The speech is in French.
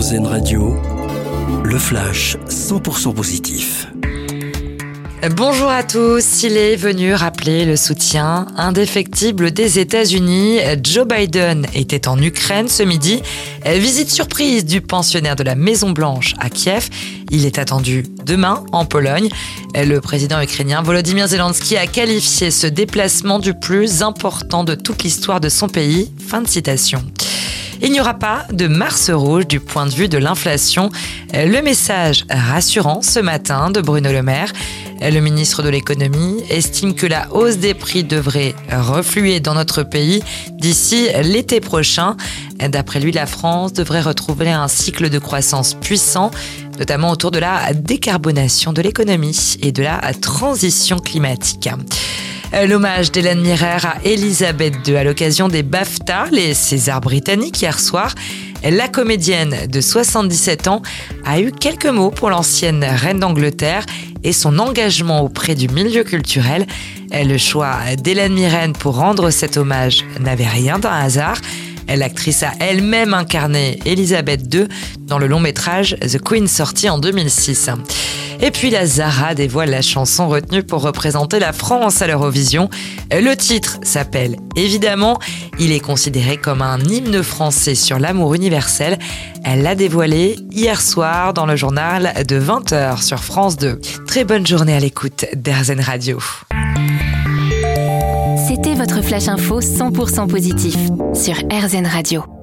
Radio, le flash 100% positif. Bonjour à tous. Il est venu rappeler le soutien indéfectible des États-Unis. Joe Biden était en Ukraine ce midi. Visite surprise du pensionnaire de la Maison Blanche à Kiev. Il est attendu demain en Pologne. Le président ukrainien Volodymyr Zelensky a qualifié ce déplacement du plus important de toute l'histoire de son pays. Fin de citation. Il n'y aura pas de Mars rouge du point de vue de l'inflation. Le message rassurant ce matin de Bruno Le Maire. Le ministre de l'économie estime que la hausse des prix devrait refluer dans notre pays d'ici l'été prochain. D'après lui, la France devrait retrouver un cycle de croissance puissant, notamment autour de la décarbonation de l'économie et de la transition climatique. Euh, l'hommage d'Hélène Mirer à Elisabeth II à l'occasion des BAFTA, les Césars britanniques hier soir. La comédienne de 77 ans a eu quelques mots pour l'ancienne reine d'Angleterre et son engagement auprès du milieu culturel. Euh, le choix d'Hélène Mirren pour rendre cet hommage n'avait rien d'un hasard. L'actrice a elle-même incarné Elisabeth II dans le long métrage The Queen sorti en 2006. Et puis la Zara dévoile la chanson retenue pour représenter la France à l'Eurovision. Le titre s'appelle Évidemment. Il est considéré comme un hymne français sur l'amour universel. Elle l'a dévoilé hier soir dans le journal de 20h sur France 2. Très bonne journée à l'écoute d'Airzen Radio. C'était votre flash info 100% positif sur RZN Radio.